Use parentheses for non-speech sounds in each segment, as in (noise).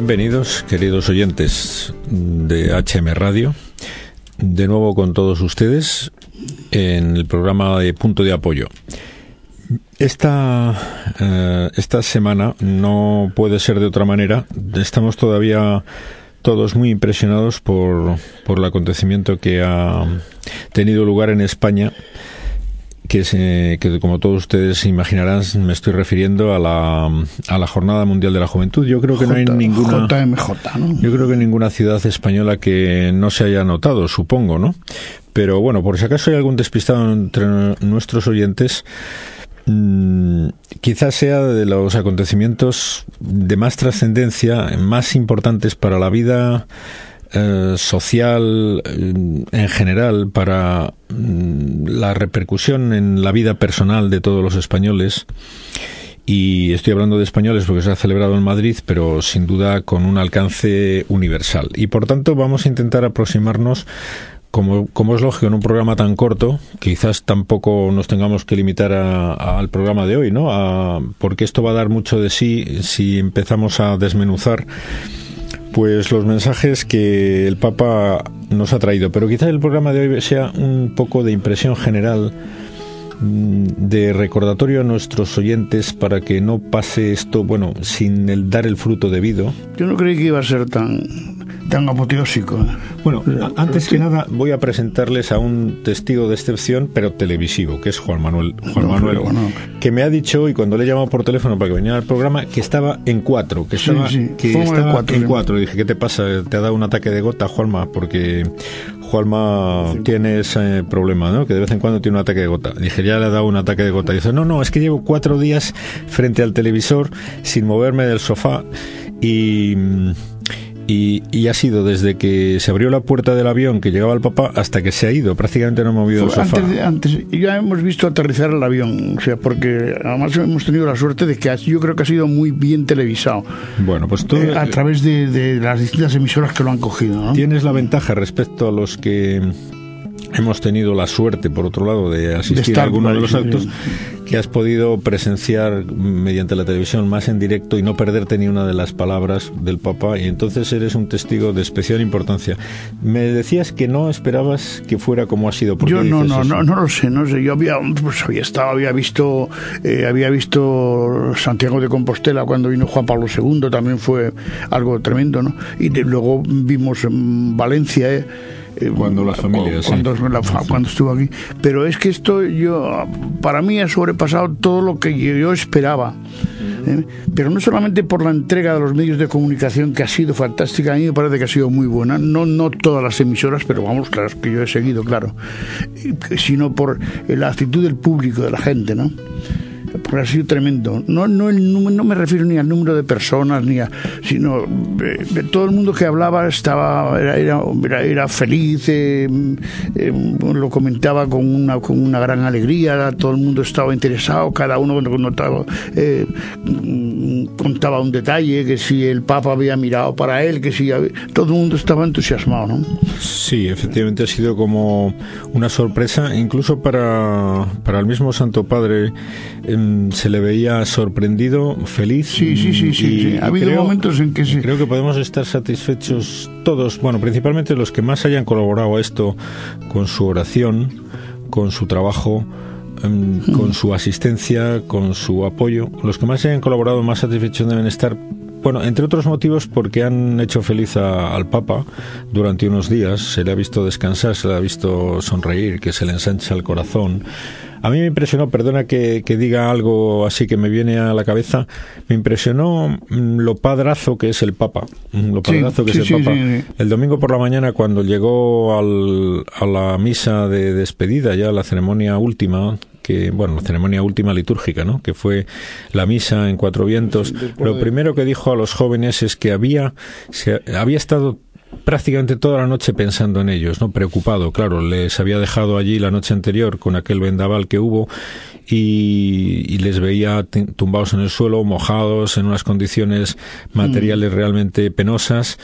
Bienvenidos, queridos oyentes de HM Radio, de nuevo con todos ustedes en el programa de Punto de Apoyo. Esta, eh, esta semana no puede ser de otra manera. Estamos todavía todos muy impresionados por, por el acontecimiento que ha tenido lugar en España que, se, que como todos ustedes imaginarán me estoy refiriendo a la, a la Jornada Mundial de la Juventud. Yo creo que no hay ninguna Yo creo que ninguna ciudad española que no se haya notado, supongo, ¿no? Pero bueno, por si acaso hay algún despistado entre nuestros oyentes, mm, quizás sea de los acontecimientos de más trascendencia, más importantes para la vida eh, social eh, en general, para mm, la repercusión en la vida personal de todos los españoles. Y estoy hablando de españoles porque se ha celebrado en Madrid, pero sin duda con un alcance universal. Y por tanto vamos a intentar aproximarnos como, como, es lógico en un programa tan corto, quizás tampoco nos tengamos que limitar al programa de hoy, ¿no? A, porque esto va a dar mucho de sí si empezamos a desmenuzar pues los mensajes que el Papa nos ha traído. Pero quizás el programa de hoy sea un poco de impresión general, mm, de recordatorio a nuestros oyentes para que no pase esto, bueno, sin el dar el fruto debido. Yo no creí que iba a ser tan tan apoteósico. Bueno, antes que nada voy a presentarles a un testigo de excepción, pero televisivo, que es Juan Manuel, Juan Manuel que me ha dicho y cuando le he llamado por teléfono para que viniera al programa que estaba en cuatro, que estaba, Que estaba en cuatro. Dije, ¿qué te pasa? ¿Te ha dado un ataque de gota, Juanma? Porque Juanma tiene ese problema, ¿no? Que de vez en cuando tiene un ataque de gota. Dije, ya le ha dado un ataque de gota. Dice, no, no, es que llevo cuatro días frente al televisor sin moverme del sofá y y, ha sido desde que se abrió la puerta del avión que llegaba el papá hasta que se ha ido. Prácticamente no ha movido el sofá. Antes, antes, ya hemos visto aterrizar el avión, o sea, porque además hemos tenido la suerte de que yo creo que ha sido muy bien televisado. Bueno, pues tú... Eh, a través de, las distintas emisoras que lo han cogido. Tienes la ventaja respecto a los que hemos tenido la suerte, por otro lado, de asistir a alguno de los actos que has podido presenciar mediante la televisión más en directo y no perderte ni una de las palabras del Papa y entonces eres un testigo de especial importancia. Me decías que no esperabas que fuera como ha sido. Yo no, no, no, no lo sé, no sé. Yo había, pues había estado, había visto, eh, había visto Santiago de Compostela cuando vino Juan Pablo II, también fue algo tremendo, ¿no? Y luego vimos en Valencia. Eh, eh, cuando las familias cuando, cuando estuvo aquí. Pero es que esto yo para mí ha sobrepasado todo lo que yo, esperaba ¿eh? pero no solamente por la entrega de los medios de comunicación que ha sido fantástica a mí me parece que ha sido muy buena no no todas las emisoras pero vamos claro que yo he seguido claro sino por la actitud del público de la gente no porque ha sido tremendo. No, no, no me refiero ni al número de personas, ni a, sino eh, todo el mundo que hablaba estaba era, era, era feliz, eh, eh, lo comentaba con una, con una gran alegría, todo el mundo estaba interesado, cada uno notaba, contaba un detalle, que si el Papa había mirado para él, que si todo el mundo estaba entusiasmado, ¿no? Sí, efectivamente ha sido como una sorpresa, incluso para, para el mismo Santo Padre Em, se le veía sorprendido, feliz. Sí, sí, sí, sí. Ha habido momentos en que sí. Creo que podemos estar satisfechos todos, bueno, principalmente los que más hayan colaborado a esto con su oración, con su trabajo, con su asistencia, con su apoyo. Los que más hayan colaborado más satisfechos deben estar bueno, entre otros motivos porque han hecho feliz al Papa durante unos días. Se le ha visto descansar, se le ha visto sonreír, que se le ensancha el corazón. A mí me impresionó, perdona que, diga algo así que me viene a la cabeza, me impresionó mm, lo padrazo que es el Papa. Mm, lo padrazo que es el Papa. el domingo por la mañana, cuando llegó al, a la misa de despedida, ya la ceremonia última, que, bueno, la ceremonia última litúrgica, ¿no? Que fue la misa en Cuatro Vientos. Lo primero que dijo a los jóvenes es que había, se, había estado prácticamente toda la noche pensando en ellos, ¿no? Preocupado, claro, les había dejado allí la noche anterior con aquel vendaval que hubo y, les veía tumbados en el suelo, mojados, en unas condiciones materiales mm. realmente penosas.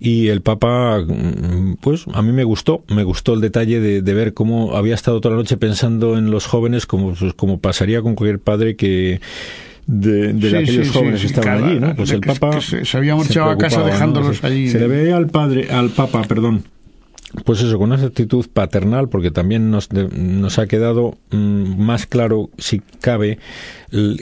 Y el Papa, mm, pues a mí me gustó, me gustó el detalle de, ver cómo había estado toda la noche pensando en los jóvenes, como, pues, como pasaría con cualquier padre que de, de aquellos jóvenes que estaban allí, ¿no? Pues el Papa se, había marchado a casa dejándolos allí. Se le ve al padre, al Papa, perdón, pues eso, con esa actitud paternal, porque también nos, nos ha quedado mm, más claro, si cabe,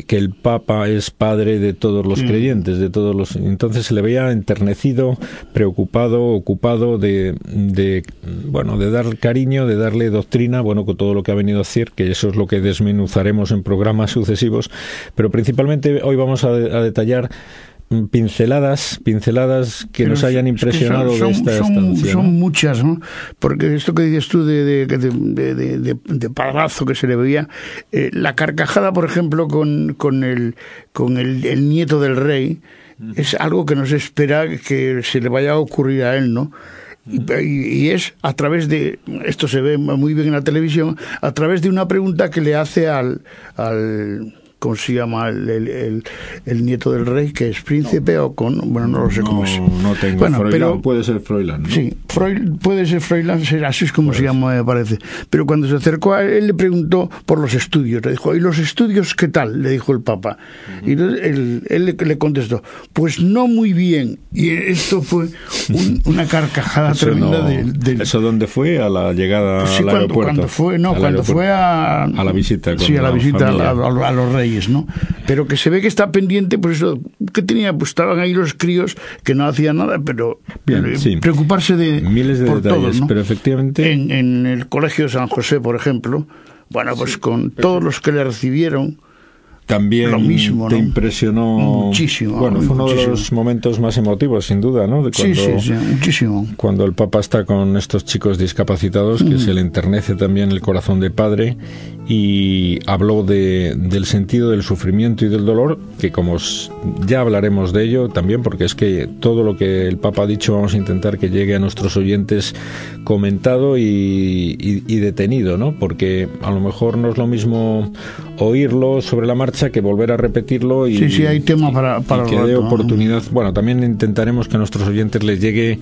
que el Papa es padre de todos los mm. creyentes, de todos los. Entonces se le veía enternecido, preocupado, ocupado de, de, bueno, de dar cariño, de darle doctrina, bueno, con todo lo que ha venido a decir, que eso es lo que desmenuzaremos en programas sucesivos, pero principalmente hoy vamos a detallar pinceladas, pinceladas que nos hayan impresionado son, de esta son, estancia. Son muchas, ¿no? Porque esto que dices tú de, de, de, de padrazo que se le veía, eh, la carcajada, por ejemplo, con, con, el, con el, el nieto del rey, es algo que no se espera que se le vaya a ocurrir a él, ¿no? Y, y, es a través de, esto se ve muy bien en la televisión, a través de una pregunta que le hace al, al ¿cómo se llama el, el, el, nieto del rey? que es príncipe no. o con bueno no lo sé no, cómo es no tengo bueno, Froilán, pero puede ser Froilán ¿no? sí Freud, puede ser Froilán así es como pues. se llama me parece pero cuando se acercó a él, le preguntó por los estudios le dijo ¿y los estudios qué tal? le dijo el papa uh -huh. y él, él le, contestó pues no muy bien y esto fue un, (laughs) una carcajada eso tremenda no, de, de, ¿eso dónde fue? a la llegada sí, al cuando, aeropuerto cuando fue no cuando fue a a la visita sí a la, visita a, a, a los reyes ¿no? pero que se ve que está pendiente, pues eso, que tenía, pues estaban ahí los críos que no hacían nada, pero Bien, sí. preocuparse de miles de por detalles, todos, ¿no? pero efectivamente en, en, el colegio de San José, por ejemplo, bueno, pues sí, con todos los que le recibieron, también lo mismo, te ¿no? impresionó muchísimo bueno fue uno muchísimo. de los momentos más emotivos sin duda no de cuando, sí, sí, sí, muchísimo cuando el Papa está con estos chicos discapacitados que mm. se le enternece también el corazón de padre y habló de, del sentido del sufrimiento y del dolor que como ya hablaremos de ello también porque es que todo lo que el Papa ha dicho vamos a intentar que llegue a nuestros oyentes comentado y, y, y detenido no porque a lo mejor no es lo mismo oírlo sobre la marcha que volver a repetirlo y, sí, sí, hay tema para, para y que dé oportunidad. Bueno, también intentaremos que a nuestros oyentes les llegue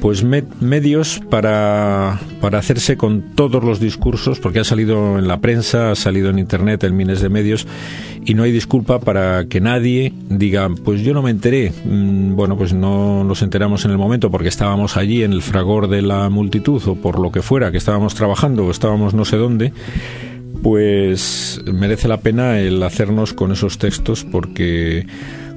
pues med medios para, para hacerse con todos los discursos, porque ha salido en la prensa, ha salido en internet, en miles de medios, y no hay disculpa para que nadie diga, pues yo no me enteré. Mm, bueno, pues no nos enteramos en el momento porque estábamos allí en el fragor de la multitud o por lo que fuera, que estábamos trabajando o estábamos no sé dónde pues merece la pena el hacernos con esos textos porque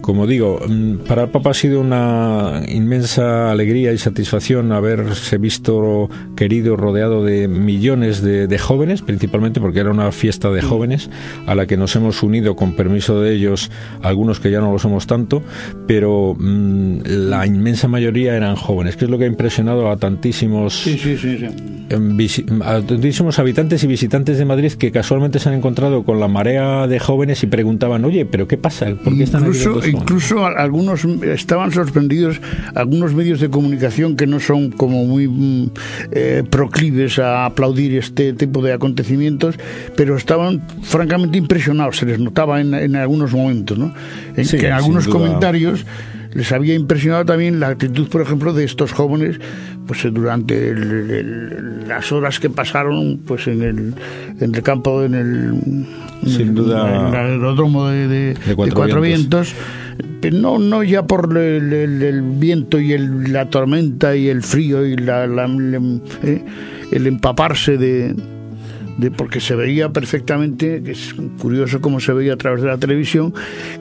como digo, para el Papa ha sido una inmensa alegría y satisfacción haberse visto querido, rodeado de millones de, de, jóvenes, principalmente porque era una fiesta de jóvenes a la que nos hemos unido con permiso de ellos, algunos que ya no lo somos tanto, pero mmm, la inmensa mayoría eran jóvenes, que es lo que ha impresionado a tantísimos, sí, sí, sí, a tantísimos habitantes y visitantes de Madrid que casualmente se han encontrado con la marea de jóvenes y preguntaban, oye, pero ¿qué pasa? ¿Por qué están Incluso, aquí incluso algunos estaban sorprendidos, algunos medios de comunicación que no son como muy eh, proclives a aplaudir este tipo de acontecimientos, pero estaban francamente impresionados, se les notaba en, en algunos momentos, ¿no? En, sí, que en algunos comentarios les había impresionado también la actitud, por ejemplo, de estos jóvenes, pues durante el, el, las horas que pasaron, pues en el, en el campo, en el, sin en duda, el aeródromo de, de, de, cuatro, de cuatro vientos. vientos. no no ya por el, viento y el, la tormenta y el frío y la, eh, el empaparse de de, porque se veía perfectamente, que es curioso cómo se veía a través de la televisión,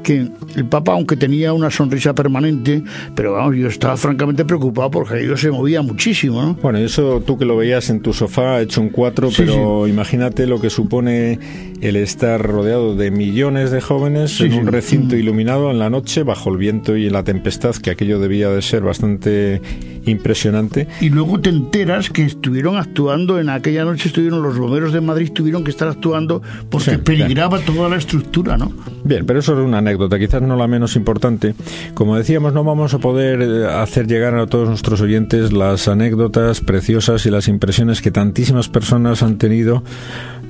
que el Papa, aunque tenía una sonrisa permanente, pero vamos, yo estaba francamente preocupado porque aquello se movía muchísimo, ¿no? Bueno, eso tú que lo veías en tu sofá hecho un cuatro, sí, pero sí. imagínate lo que supone el estar rodeado de millones de jóvenes sí, en un recinto mm. iluminado en la noche, bajo el viento y la tempestad, que aquello debía de ser bastante impresionante. Y luego te enteras que estuvieron actuando, en aquella noche estuvieron los bomberos de Madrid, tuvieron que estar actuando porque sí, peligraba toda la estructura, ¿no? Bien, pero eso es una anécdota, quizás no la menos importante. Como decíamos, no vamos a poder eh, hacer llegar a todos nuestros oyentes las anécdotas preciosas y las impresiones que tantísimas personas han tenido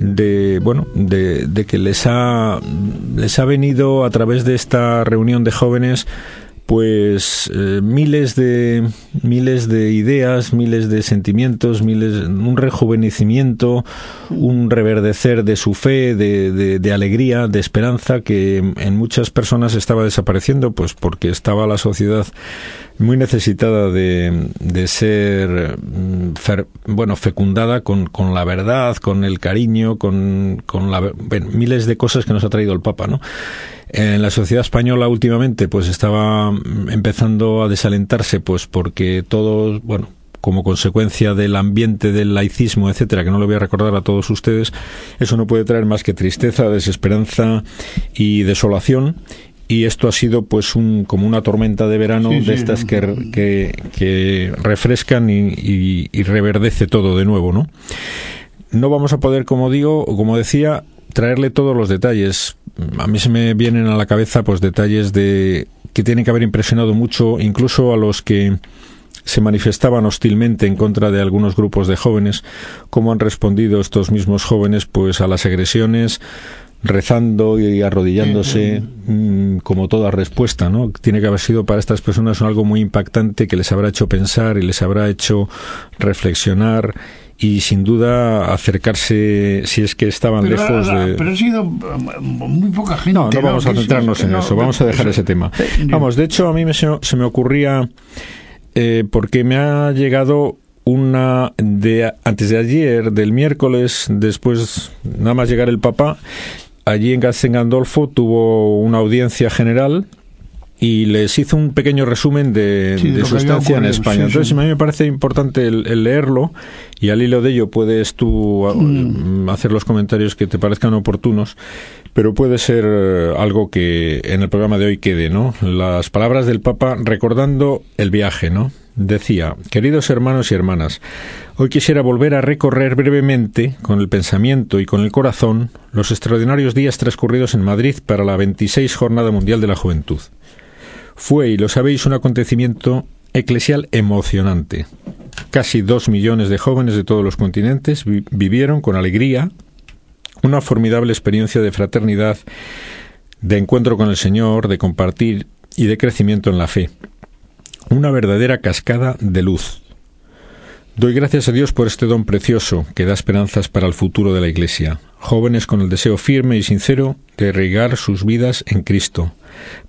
de bueno de, de que les ha les ha venido a través de esta reunión de jóvenes pues eh, miles de miles de ideas, miles de sentimientos, miles un rejuvenecimiento, un reverdecer de su fe, de, de, alegría, de esperanza que en muchas personas estaba desapareciendo, pues porque estaba la sociedad muy necesitada de, de ser mm, bueno fecundada con, con, la verdad, con el cariño, con, con la, miles de cosas que nos ha traído el Papa, ¿no? En la sociedad española últimamente pues estaba empezando a desalentarse pues porque todos, bueno, como consecuencia del ambiente del laicismo, etcétera, que no lo voy a recordar a todos ustedes, eso no puede traer más que tristeza, desesperanza y desolación. Y esto ha sido pues un, como una tormenta de verano de estas que, que, refrescan y, y, reverdece todo de nuevo, ¿no? No vamos a poder, como digo, o como decía, traerle todos los detalles. A mí se me vienen a la cabeza pues detalles de que tienen que haber impresionado mucho incluso a los que se manifestaban hostilmente en contra de algunos grupos de jóvenes, cómo han respondido estos mismos jóvenes pues a las agresiones rezando y arrodillándose mm, como toda respuesta, ¿no? Tiene que haber sido para estas personas algo muy impactante que les habrá hecho pensar y les habrá hecho reflexionar y sin duda acercarse si es que estaban lejos de pero ha sido muy poca gente no no vamos a centrarnos en eso vamos a dejar ese tema. vamos de hecho a mí me, se me ocurría eh, porque me ha llegado una de antes de ayer del miércoles después nada más llegar el papá allí en Gandolfo tuvo una audiencia general y les hizo un pequeño resumen de, su estancia en España. Entonces, a mí me parece importante el, leerlo y al hilo de ello puedes tú ah, mm. hacer los comentarios que te parezcan oportunos, pero puede ser eh, algo que en el programa de hoy quede, ¿no? Las palabras del Papa recordando el viaje, ¿no? Decía, queridos hermanos y hermanas, hoy quisiera volver a recorrer brevemente, con el pensamiento y con el corazón, los extraordinarios días transcurridos en Madrid para la 26 Jornada Mundial de la Juventud. Fue, y lo sabéis, un acontecimiento eclesial emocionante. Casi dos millones de jóvenes de todos los continentes vivieron con alegría una formidable experiencia de fraternidad, de encuentro con el Señor, de compartir y de crecimiento en la fe. Una verdadera cascada de luz. Doy gracias a Dios por este don precioso que da esperanzas para el futuro de la Iglesia. Jóvenes con el deseo firme y sincero de regar sus vidas en Cristo,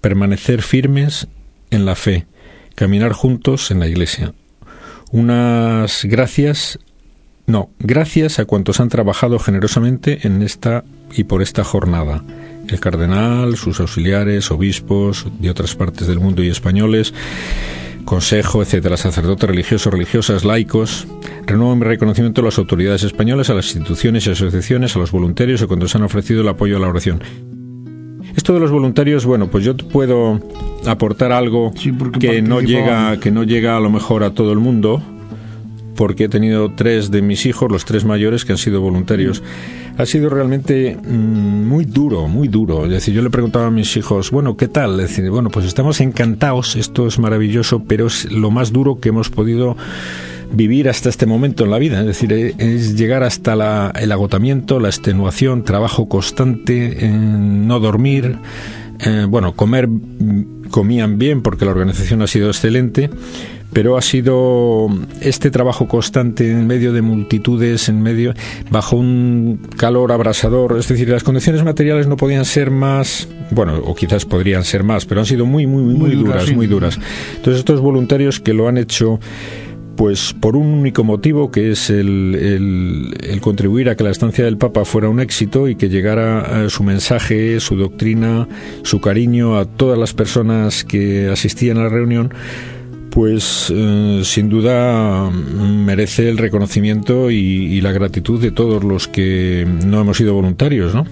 permanecer firmes en la fe, caminar juntos en la Iglesia. Unas gracias, no, gracias a cuantos han trabajado generosamente en esta y por esta jornada. El cardenal, sus auxiliares, obispos de otras partes del mundo y españoles, consejo, etcétera, sacerdotes religiosos, religiosas, laicos. Renuevo mi reconocimiento a las autoridades españolas, a las instituciones y asociaciones, a los voluntarios y cuando se han ofrecido el apoyo a la oración. Esto de los voluntarios, bueno, pues yo puedo aportar algo que no llega, que no llega a lo mejor a todo el mundo, porque he tenido tres de mis hijos, los tres mayores, que han sido voluntarios. Ha sido realmente mm, muy duro, muy duro. Es decir, yo le preguntaba a mis hijos, bueno, ¿qué tal? Es decir, bueno, pues estamos encantados, esto es maravilloso, pero es lo más duro que hemos podido vivir hasta este momento en la vida, es decir, eh, es llegar hasta el agotamiento, la extenuación, trabajo constante, no dormir, eh, bueno, comer, mm, comían bien porque la organización ha sido excelente, pero ha sido este trabajo constante en medio de multitudes, en medio, bajo un calor abrasador, es decir, las condiciones materiales no podían ser más, bueno, o quizás podrían ser más, pero han sido muy, muy, muy, duras, muy duras. Entonces estos voluntarios que lo han hecho pues por un único motivo que es el, contribuir a que la estancia del Papa fuera un éxito y que llegara su mensaje, su doctrina, su cariño a todas las personas que asistían a la reunión, pues eh, sin duda merece el reconocimiento y, la gratitud de todos los que no hemos sido voluntarios, ¿no?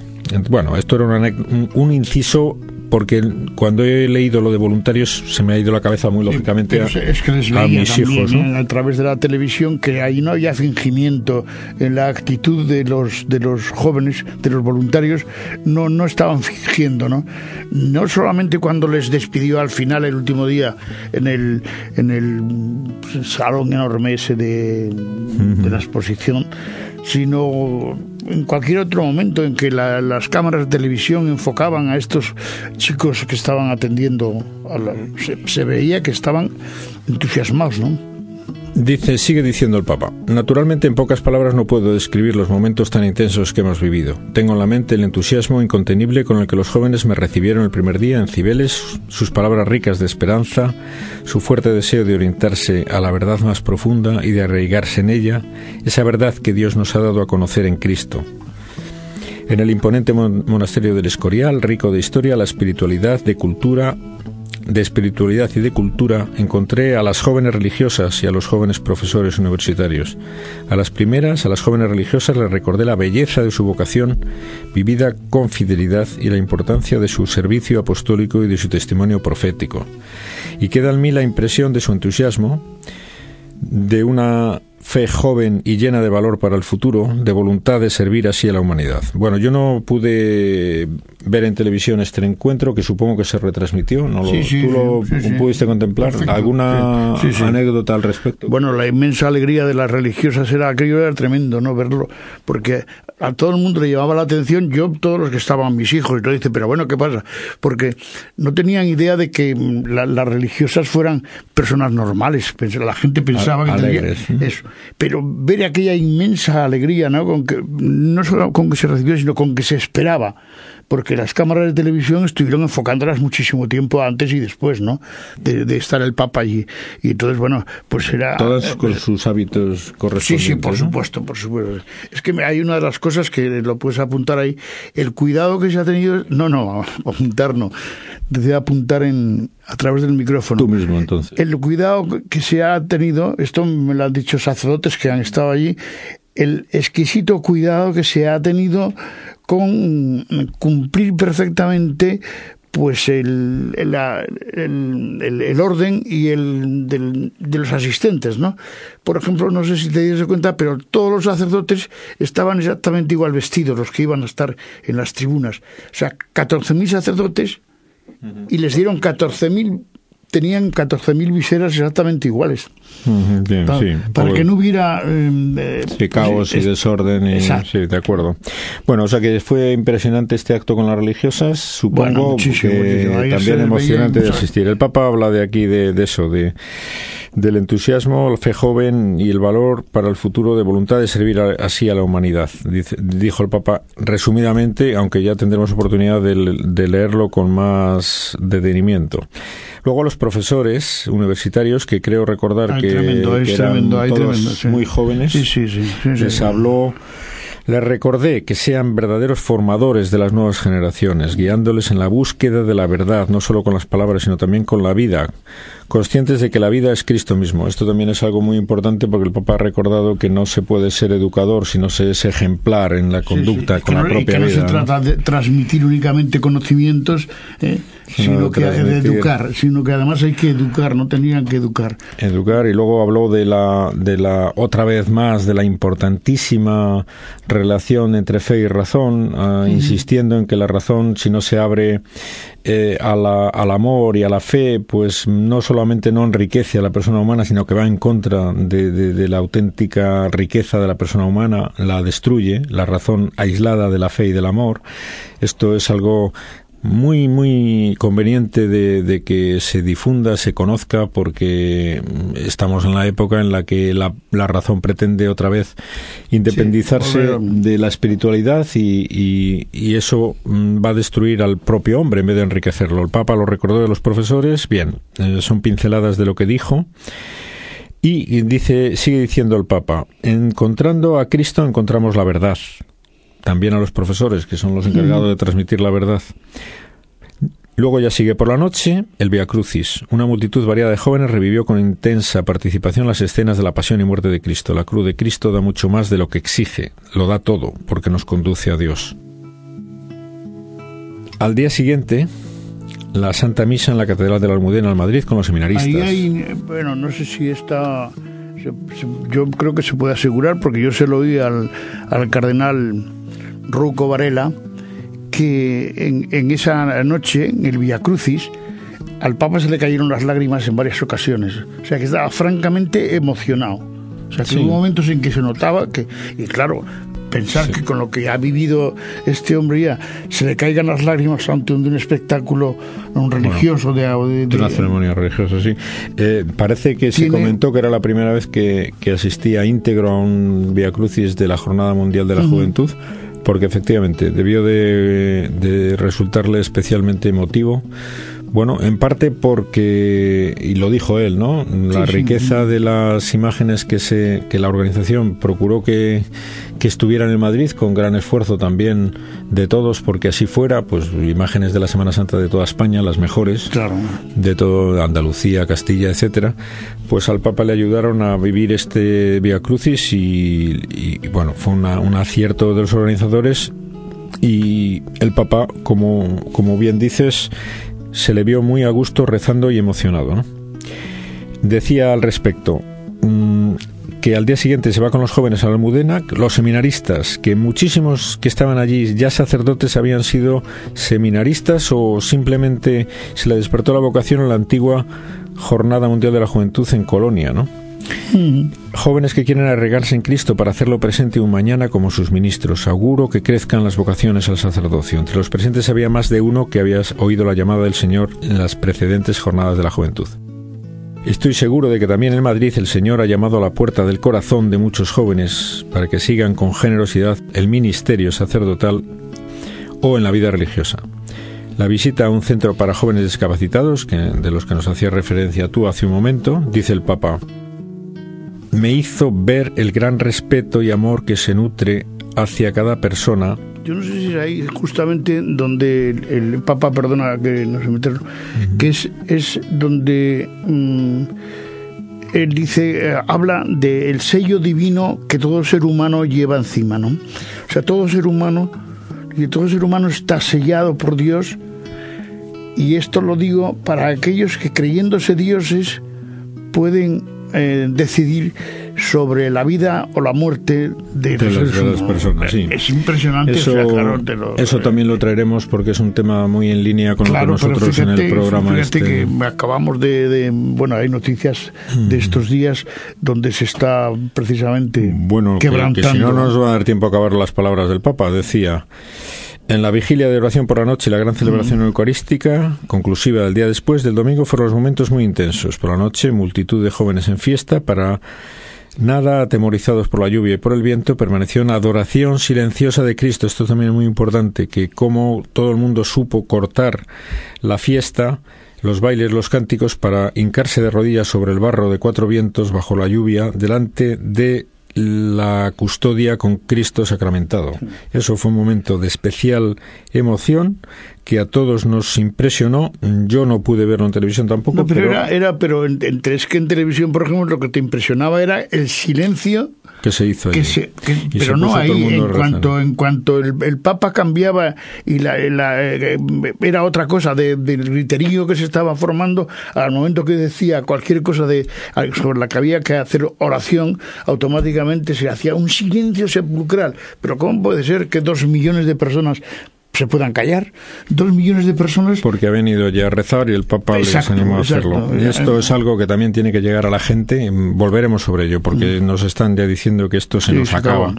Bueno, esto era un inciso porque cuando he leído lo de voluntarios se me ha ido la cabeza muy lógicamente a, es que les a mis hijos ¿no? a través de la televisión que ahí no había fingimiento en la actitud de los de los jóvenes de los voluntarios no no estaban fingiendo no no solamente cuando les despidió al final el último día en el en el salón enorme ese de, de la exposición sino en cualquier otro momento en que las cámaras de televisión enfocaban a estos chicos que estaban atendiendo, se, se veía que estaban entusiasmados, ¿no? Dice, sigue diciendo el Papa, naturalmente en pocas palabras no puedo describir los momentos tan intensos que hemos vivido. Tengo en la mente el entusiasmo incontenible con el que los jóvenes me recibieron el primer día en Cibeles, sus palabras ricas de esperanza, su fuerte deseo de orientarse a la verdad más profunda y de arraigarse en ella, esa verdad que Dios nos ha dado a conocer en Cristo. En el imponente monasterio del Escorial, rico de historia, la espiritualidad, de cultura, de espiritualidad y de cultura encontré a las jóvenes religiosas y a los jóvenes profesores universitarios. A las primeras, a las jóvenes religiosas, les recordé la belleza de su vocación, vivida con fidelidad y la importancia de su servicio apostólico y de su testimonio profético. Y queda en mí la impresión de su entusiasmo, de una fe joven y llena de valor para el futuro, de voluntad de servir así a la humanidad. Bueno, yo no pude ver en televisión este encuentro, que supongo que se retransmitió, ¿no? ¿Tú lo pudiste contemplar? ¿Alguna anécdota al respecto? Bueno, la inmensa alegría de las religiosas era aquello, era tremendo, ¿no? Verlo, porque a todo el mundo le llamaba la atención, yo, todos los que estaban mis hijos, y todo dice, pero bueno, ¿qué pasa? Porque no tenían idea de que las religiosas fueran personas normales, la gente pensaba que tenían eso pero ver aquella inmensa alegría, ¿no? Con que, no solo con que se recibió, sino con que se esperaba, porque las cámaras de televisión estuvieron enfocándolas muchísimo tiempo antes y después, ¿no? De, estar el Papa allí. Y entonces, bueno, pues era... Todas con sus hábitos correspondientes. Sí, sí, por supuesto, por supuesto. Es que hay una de las cosas que lo puedes apuntar ahí, el cuidado que se ha tenido, no, no, (laughs) apuntar no, decía apuntar en, a través del micrófono. Tú mismo, entonces. El cuidado que se ha tenido, esto me lo han dicho sacerdotes que han estado allí, el exquisito cuidado que se ha tenido con cumplir perfectamente pues el, el, el, orden y el de los asistentes, ¿no? Por ejemplo, no sé si te das cuenta, pero todos los sacerdotes estaban exactamente igual vestidos, los que iban a estar en las tribunas. O sea, 14.000 sacerdotes y les dieron 14.000 tenían 14.000 viseras exactamente iguales. Para, que no hubiera... Eh, caos y desorden. Y, sí, de acuerdo. Bueno, o sea que fue impresionante este acto con las religiosas, supongo que también emocionante de asistir. El Papa habla de aquí de, de eso, de del entusiasmo, la fe joven y el valor para el futuro de voluntad de servir así a la humanidad, dijo el Papa resumidamente, aunque ya tendremos oportunidad de, leerlo con más detenimiento. Luego a los profesores universitarios, que creo recordar que, eran todos muy jóvenes, les habló les recordé que sean verdaderos formadores de las nuevas generaciones, guiándoles en la búsqueda de la verdad, no solo con las palabras, sino también con la vida, conscientes de que la vida es Cristo mismo. Esto también es algo muy importante porque el Papa ha recordado que no se puede ser educador si no se es ejemplar en la conducta con la propia vida. que no se trata de transmitir únicamente conocimientos, ¿eh? sino, que de educar, sino que además hay que educar, no tenían que educar. Educar y luego habló de la de la otra vez más de la importantísima relación entre fe y razón, ah, insistiendo en que la razón si no se abre eh, al amor y a la fe, pues no solamente no enriquece a la persona humana, sino que va en contra de, la auténtica riqueza de la persona humana, la destruye, la razón aislada de la fe y del amor. Esto es algo muy, muy conveniente de, que se difunda, se conozca, porque estamos en la época en la que la, razón pretende otra vez independizarse de la espiritualidad y, eso mm, va a destruir al propio hombre en vez de enriquecerlo. El Papa lo recordó de los profesores, bien, eh, son pinceladas de lo que dijo. Y dice, sigue diciendo el Papa, encontrando a Cristo encontramos la verdad también a los profesores, que son los encargados de transmitir la verdad. Luego ya sigue por la noche el Via Crucis. Una multitud variada de jóvenes revivió con intensa participación las escenas de la pasión y muerte de Cristo. La cruz de Cristo da mucho más de lo que exige, lo da todo, porque nos conduce a Dios. Al día siguiente, la Santa Misa en la Catedral de la Almudena en Madrid con los seminaristas. Ahí bueno, no sé si está... Yo creo que se puede asegurar, porque yo se lo oí al, al cardenal Ruco Varela, que en, esa noche, en el Via Crucis, al Papa se le cayeron las lágrimas en varias ocasiones. O sea que estaba francamente emocionado. O sea, que hubo momentos en que se notaba que, y claro, pensar que con lo que ha vivido este hombre ya se le caigan las lágrimas ante un, espectáculo un religioso de, una ceremonia religiosa sí. Eh, parece que se comentó que era la primera vez que, asistía íntegro a un Via Crucis de la Jornada Mundial de la Juventud porque efectivamente debió de resultarle especialmente emotivo bueno, en parte porque, y lo dijo él, ¿no? La riqueza de las imágenes que, se, que la organización procuró que, que estuvieran en Madrid, con gran esfuerzo también de todos, porque así fuera, pues imágenes de la Semana Santa de toda España, las mejores, claro. de toda Andalucía, Castilla, etcétera, pues al Papa le ayudaron a vivir este Via Crucis y, y bueno, fue una, un acierto de los organizadores y el Papa, como, como bien dices, se le vio muy a gusto rezando y emocionado. Decía al respecto mm, que al día siguiente se va con los jóvenes a la Almudena, los seminaristas, que muchísimos que estaban allí ya sacerdotes habían sido seminaristas o simplemente se le despertó la vocación en la antigua Jornada Mundial de la Juventud en Colonia, ¿no? Jóvenes que quieren arregarse en Cristo para hacerlo presente un mañana como sus ministros. Auguro que crezcan las vocaciones al sacerdocio. Entre los presentes había más de uno que había oído la llamada del Señor en las precedentes jornadas de la juventud. Estoy seguro de que también en Madrid el Señor ha llamado a la puerta del corazón de muchos jóvenes para que sigan con generosidad el ministerio sacerdotal o en la vida religiosa. La visita a un centro para jóvenes discapacitados, de los que nos hacía referencia tú hace un momento, dice el Papa, me hizo ver el gran respeto y amor que se nutre hacia cada persona. Yo no sé si es ahí justamente donde el, Papa, perdona que no se meterlo, que es, es donde mm, él dice, eh, habla del sello divino que todo ser humano lleva encima, ¿no? O sea, todo ser humano, y todo ser humano está sellado por Dios, y esto lo digo para aquellos que creyéndose dioses pueden eh, decidir sobre la vida o la muerte de, las, personas. Es impresionante. Eso, también lo traeremos porque es un tema muy en línea con lo que nosotros en el programa. Este... que acabamos de, bueno, hay noticias de estos días donde se está precisamente bueno, quebrantando. Que, si no nos va a dar tiempo a acabar las palabras del Papa. Decía. En la vigilia de oración por la noche y la gran celebración eucarística, conclusiva del día después del domingo, fueron los momentos muy intensos. Por la noche, multitud de jóvenes en fiesta para Nada atemorizados por la lluvia y por el viento, permaneció en adoración silenciosa de Cristo. Esto también es muy importante, que como todo el mundo supo cortar la fiesta, los bailes, los cánticos, para hincarse de rodillas sobre el barro de cuatro vientos bajo la lluvia, delante de la custodia con Cristo sacramentado. Eso fue un momento de especial emoción que a todos nos impresionó. Yo no pude verlo en televisión tampoco. pero, era, era, pero entre es que en televisión, por ejemplo, lo que te impresionaba era el silencio que se hizo ahí. pero no ahí, en cuanto, en cuanto el, Papa cambiaba y la, eh, era otra cosa del griterío que se estaba formando, al momento que decía cualquier cosa de sobre la que había que hacer oración, automáticamente se hacía un silencio sepulcral. Pero ¿cómo puede ser que dos millones de personas se puedan callar. Dos millones de personas. Porque ha venido ya a rezar y el Papa les animó a hacerlo. Y esto es algo que también tiene que llegar a la gente. Volveremos sobre ello, porque mm. nos están ya diciendo que esto se nos acaba.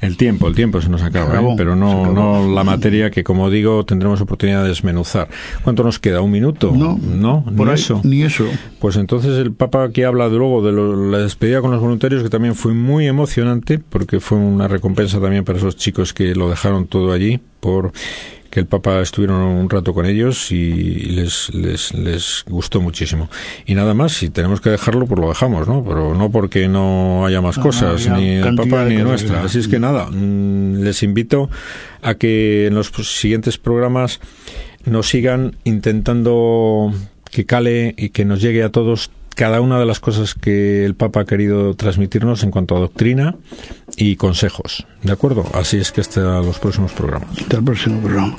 El tiempo, el tiempo se nos acaba, ¿eh? pero no, no la materia que, como digo, tendremos oportunidad de desmenuzar. ¿Cuánto nos queda? ¿Un minuto? No, no por eso. Ni eso. Pues entonces el Papa que habla luego de la despedida con los voluntarios, que también fue muy emocionante, porque fue una recompensa también para esos chicos que lo dejaron todo allí por que el Papa estuvieron un rato con ellos y les, les, les gustó muchísimo. Y nada más, si tenemos que dejarlo, pues lo dejamos, ¿no? Pero no porque no haya más cosas, ni el Papa ni nuestra. Así es que nada, mm, les invito a que en los siguientes programas nos sigan intentando que cale y que nos llegue a todos cada una de las cosas que el Papa ha querido transmitirnos en cuanto a doctrina y consejos. ¿De acuerdo? Así es que hasta los próximos programas. Hasta el próximo programa.